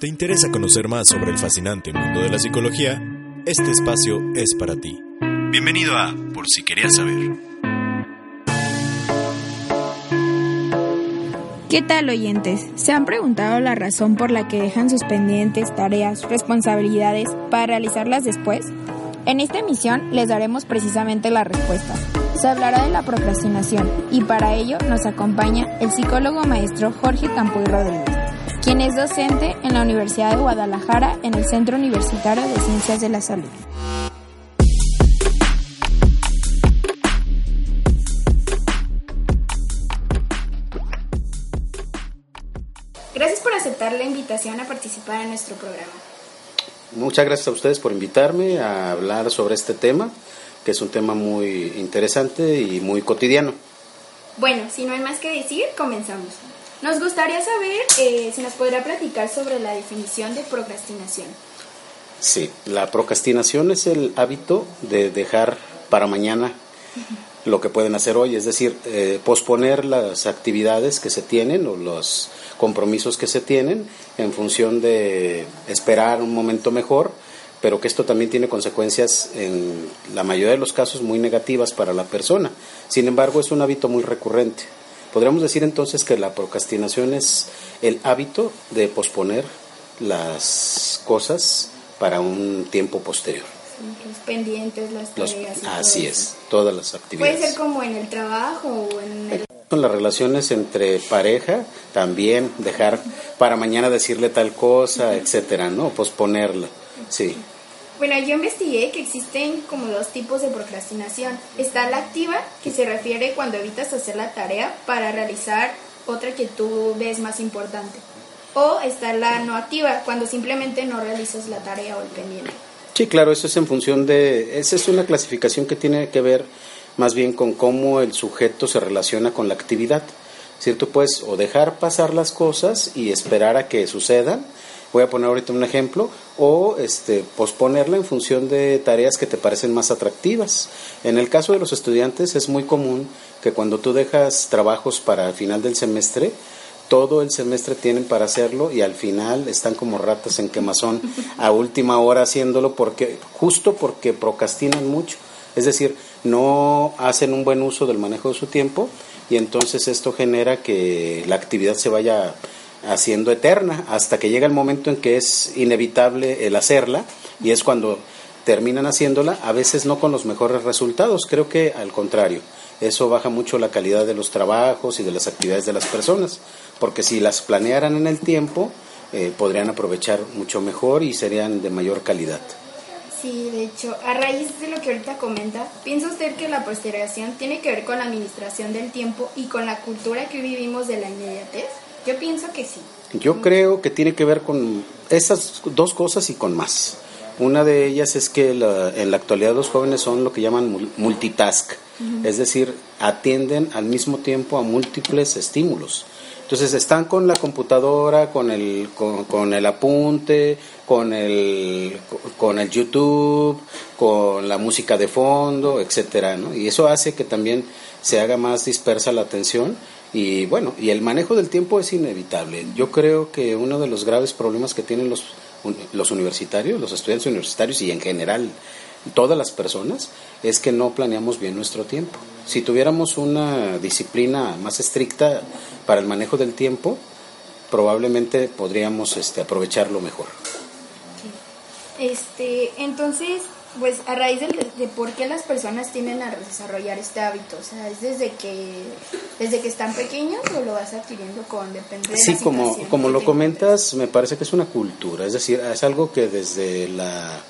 ¿Te interesa conocer más sobre el fascinante mundo de la psicología? Este espacio es para ti. Bienvenido a Por si querías saber. ¿Qué tal oyentes? ¿Se han preguntado la razón por la que dejan sus pendientes, tareas, responsabilidades para realizarlas después? En esta emisión les daremos precisamente la respuesta. Se hablará de la procrastinación y para ello nos acompaña el psicólogo maestro Jorge Campoy Rodríguez, quien es docente en la Universidad de Guadalajara en el Centro Universitario de Ciencias de la Salud. Gracias por aceptar la invitación a participar en nuestro programa. Muchas gracias a ustedes por invitarme a hablar sobre este tema, que es un tema muy interesante y muy cotidiano. Bueno, si no hay más que decir, comenzamos. Nos gustaría saber eh, si nos podrá platicar sobre la definición de procrastinación. Sí, la procrastinación es el hábito de dejar para mañana lo que pueden hacer hoy, es decir, eh, posponer las actividades que se tienen o los compromisos que se tienen en función de esperar un momento mejor, pero que esto también tiene consecuencias en la mayoría de los casos muy negativas para la persona. Sin embargo, es un hábito muy recurrente. Podríamos decir entonces que la procrastinación es el hábito de posponer las cosas para un tiempo posterior. los pendientes, las tareas. así es, todas las actividades. Puede ser como en el trabajo o en el con las relaciones entre pareja, también dejar para mañana decirle tal cosa, etcétera, ¿no? Posponerla, sí. Bueno, yo investigué que existen como dos tipos de procrastinación. Está la activa, que se refiere cuando evitas hacer la tarea para realizar otra que tú ves más importante. O está la no activa, cuando simplemente no realizas la tarea o el pendiente. Sí, claro, eso es en función de... Esa es una clasificación que tiene que ver más bien con cómo el sujeto se relaciona con la actividad. ¿Cierto? Pues o dejar pasar las cosas y esperar a que sucedan, voy a poner ahorita un ejemplo, o este, posponerla en función de tareas que te parecen más atractivas. En el caso de los estudiantes es muy común que cuando tú dejas trabajos para el final del semestre, todo el semestre tienen para hacerlo y al final están como ratas en quemazón a última hora haciéndolo porque justo porque procrastinan mucho. Es decir, no hacen un buen uso del manejo de su tiempo y entonces esto genera que la actividad se vaya haciendo eterna hasta que llega el momento en que es inevitable el hacerla y es cuando terminan haciéndola, a veces no con los mejores resultados, creo que al contrario, eso baja mucho la calidad de los trabajos y de las actividades de las personas, porque si las planearan en el tiempo, eh, podrían aprovechar mucho mejor y serían de mayor calidad. Sí, de hecho, a raíz de lo que ahorita comenta, ¿piensa usted que la postergación tiene que ver con la administración del tiempo y con la cultura que vivimos de la inmediatez? Yo pienso que sí. Yo creo que tiene que ver con esas dos cosas y con más. Una de ellas es que en la actualidad los jóvenes son lo que llaman multitask, es decir, atienden al mismo tiempo a múltiples estímulos. Entonces están con la computadora, con el, con, el apunte, con el, con el YouTube, con la música de fondo, etcétera, ¿no? Y eso hace que también se haga más dispersa la atención y bueno, y el manejo del tiempo es inevitable. Yo creo que uno de los graves problemas que tienen los, los universitarios, los estudiantes universitarios y en general todas las personas es que no planeamos bien nuestro tiempo. Si tuviéramos una disciplina más estricta para el manejo del tiempo, probablemente podríamos este, aprovecharlo mejor. Este, entonces, pues a raíz de, por qué las personas tienden a desarrollar este hábito, o sea, es desde que desde que están pequeños o lo vas adquiriendo con depende de Sí, como como lo comentas, me parece que es una cultura, es decir, es algo que desde la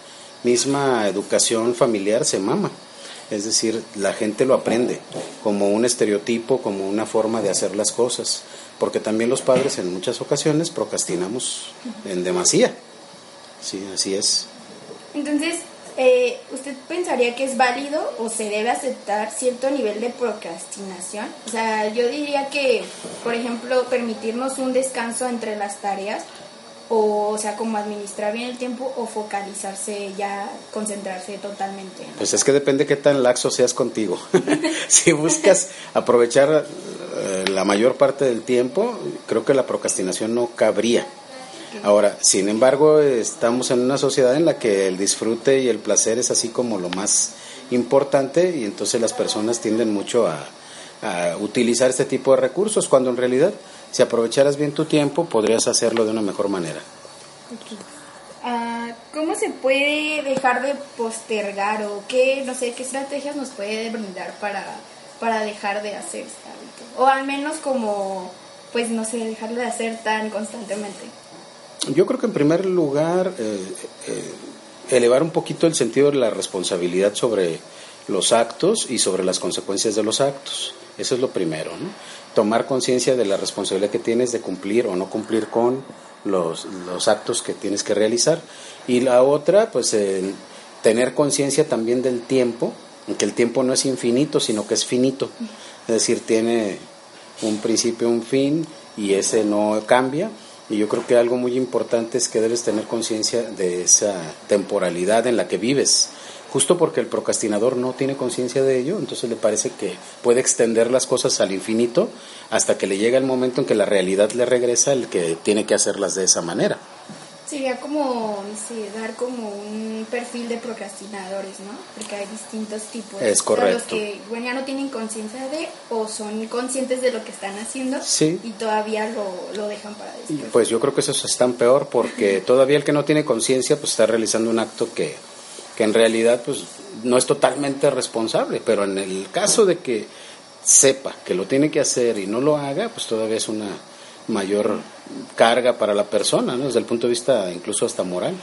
misma educación familiar se mama. Es decir, la gente lo aprende como un estereotipo, como una forma de hacer las cosas, porque también los padres en muchas ocasiones procrastinamos en demasía. Sí, así es. Entonces, eh, ¿usted pensaría que es válido o se debe aceptar cierto nivel de procrastinación? O sea, yo diría que, por ejemplo, permitirnos un descanso entre las tareas o, sea, como administrar bien el tiempo o focalizarse ya, concentrarse totalmente. Pues es que depende qué tan laxo seas contigo. si buscas aprovechar eh, la mayor parte del tiempo, creo que la procrastinación no cabría. Ahora, sin embargo, estamos en una sociedad en la que el disfrute y el placer es así como lo más importante y entonces las personas tienden mucho a, utilizar este tipo de recursos cuando en realidad si aprovecharas bien tu tiempo podrías hacerlo de una mejor manera. Ah, ¿Cómo se puede dejar de postergar o qué, no sé, qué estrategias nos puede brindar para, para dejar de hacer este hábito? O al menos como, pues no sé, dejarlo de hacer tan constantemente. Yo creo que en primer lugar, eh, eh, elevar un poquito el sentido de la responsabilidad sobre los actos y sobre las consecuencias de los actos. Eso es lo primero, ¿no? Tomar conciencia de la responsabilidad que tienes de cumplir o no cumplir con los, los actos que tienes que realizar. Y la otra, pues, tener conciencia también del tiempo, que el tiempo no es infinito, sino que es finito. Es decir, tiene un principio, un fin, y ese no cambia y yo creo que algo muy importante es que debes tener conciencia de esa temporalidad en la que vives. Justo porque el procrastinador no tiene conciencia de ello, entonces le parece que puede extender las cosas al infinito hasta que le llega el momento en que la realidad le regresa el que tiene que hacerlas de esa manera. Sería como, no dar como un perfil de procrastinadores, ¿no? Porque hay distintos tipos. Es correcto. Los que, bueno, ya no tienen conciencia de o son conscientes de lo que están haciendo y todavía lo, lo dejan para después. Pues yo creo que eso es tan peor porque todavía el que no tiene conciencia pues está realizando un acto que, que en realidad pues no es totalmente responsable, pero en el caso de que sepa que lo tiene que hacer y no lo haga, pues todavía es una mayor carga para la persona, ¿no? desde el punto de vista incluso hasta moral.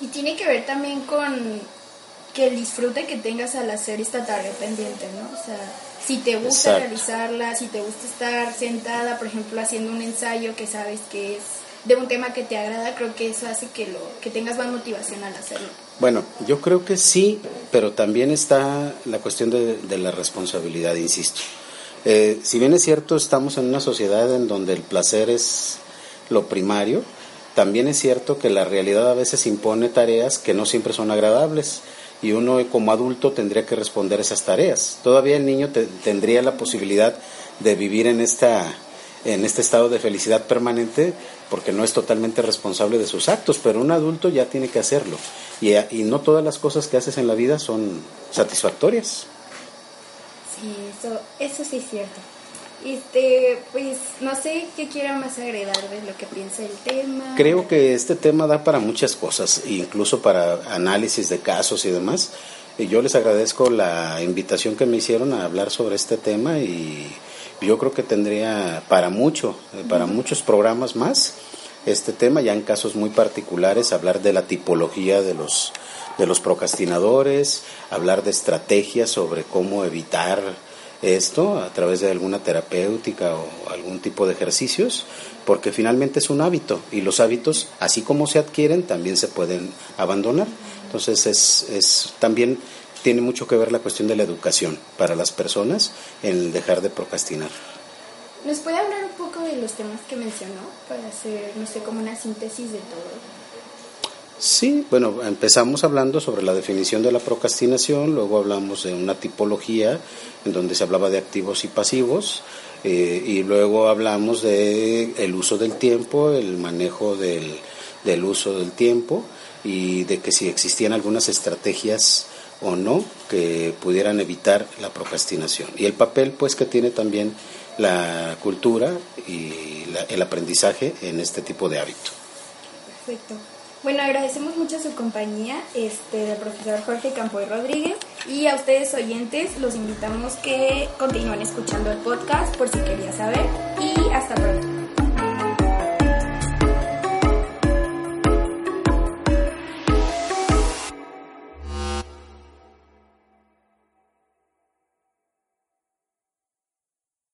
Y tiene que ver también con que el disfrute que tengas al hacer esta tarea pendiente, ¿no? O sea, si te gusta realizarla, si te gusta estar sentada, por ejemplo, haciendo un ensayo que sabes que es de un tema que te agrada, creo que eso hace que lo que tengas más motivación al hacerlo. Bueno, yo creo que sí, pero también está la cuestión de, de la responsabilidad, insisto. Eh, si bien es cierto, estamos en una sociedad en donde el placer es lo primario, también es cierto que la realidad a veces impone tareas que no siempre son agradables y uno como adulto tendría que responder esas tareas. Todavía el niño tendría la posibilidad de vivir en esta en este estado de felicidad permanente porque no es totalmente responsable de sus actos, pero un adulto ya tiene que hacerlo y no todas las cosas que haces en la vida son satisfactorias. Sí, eso, eso sí es cierto. Este, pues no sé qué quiera más agregar de lo que piensa el tema. Creo que este tema da para muchas cosas, incluso para análisis de casos y demás. Y yo les agradezco la invitación que me hicieron a hablar sobre este tema y yo creo que tendría para mucho, para muchos programas más este tema, ya en casos muy particulares, hablar de la tipología de los de los procrastinadores, hablar de estrategias sobre cómo evitar esto a través de alguna terapéutica o algún tipo de ejercicios, porque finalmente es un hábito y los hábitos, así como se adquieren, también se pueden abandonar. Entonces es, es también tiene mucho que ver la cuestión de la educación para las personas en dejar de procrastinar. ¿Nos puede hablar un poco de los temas que mencionó para hacer, no sé, como una síntesis de todo? Sí, bueno, empezamos hablando sobre la definición de la procrastinación, luego hablamos de una tipología en donde se hablaba de activos y pasivos, eh, y luego hablamos de el uso del tiempo, el manejo del, del uso del tiempo y de que si existían algunas estrategias o no que pudieran evitar la procrastinación. Y el papel pues que tiene también la cultura y el aprendizaje en este tipo de hábito. Perfecto. Bueno, agradecemos mucho su compañía este, del profesor Jorge Campoy Rodríguez y a ustedes oyentes los invitamos que continúen escuchando el podcast por si quería saber y hasta pronto.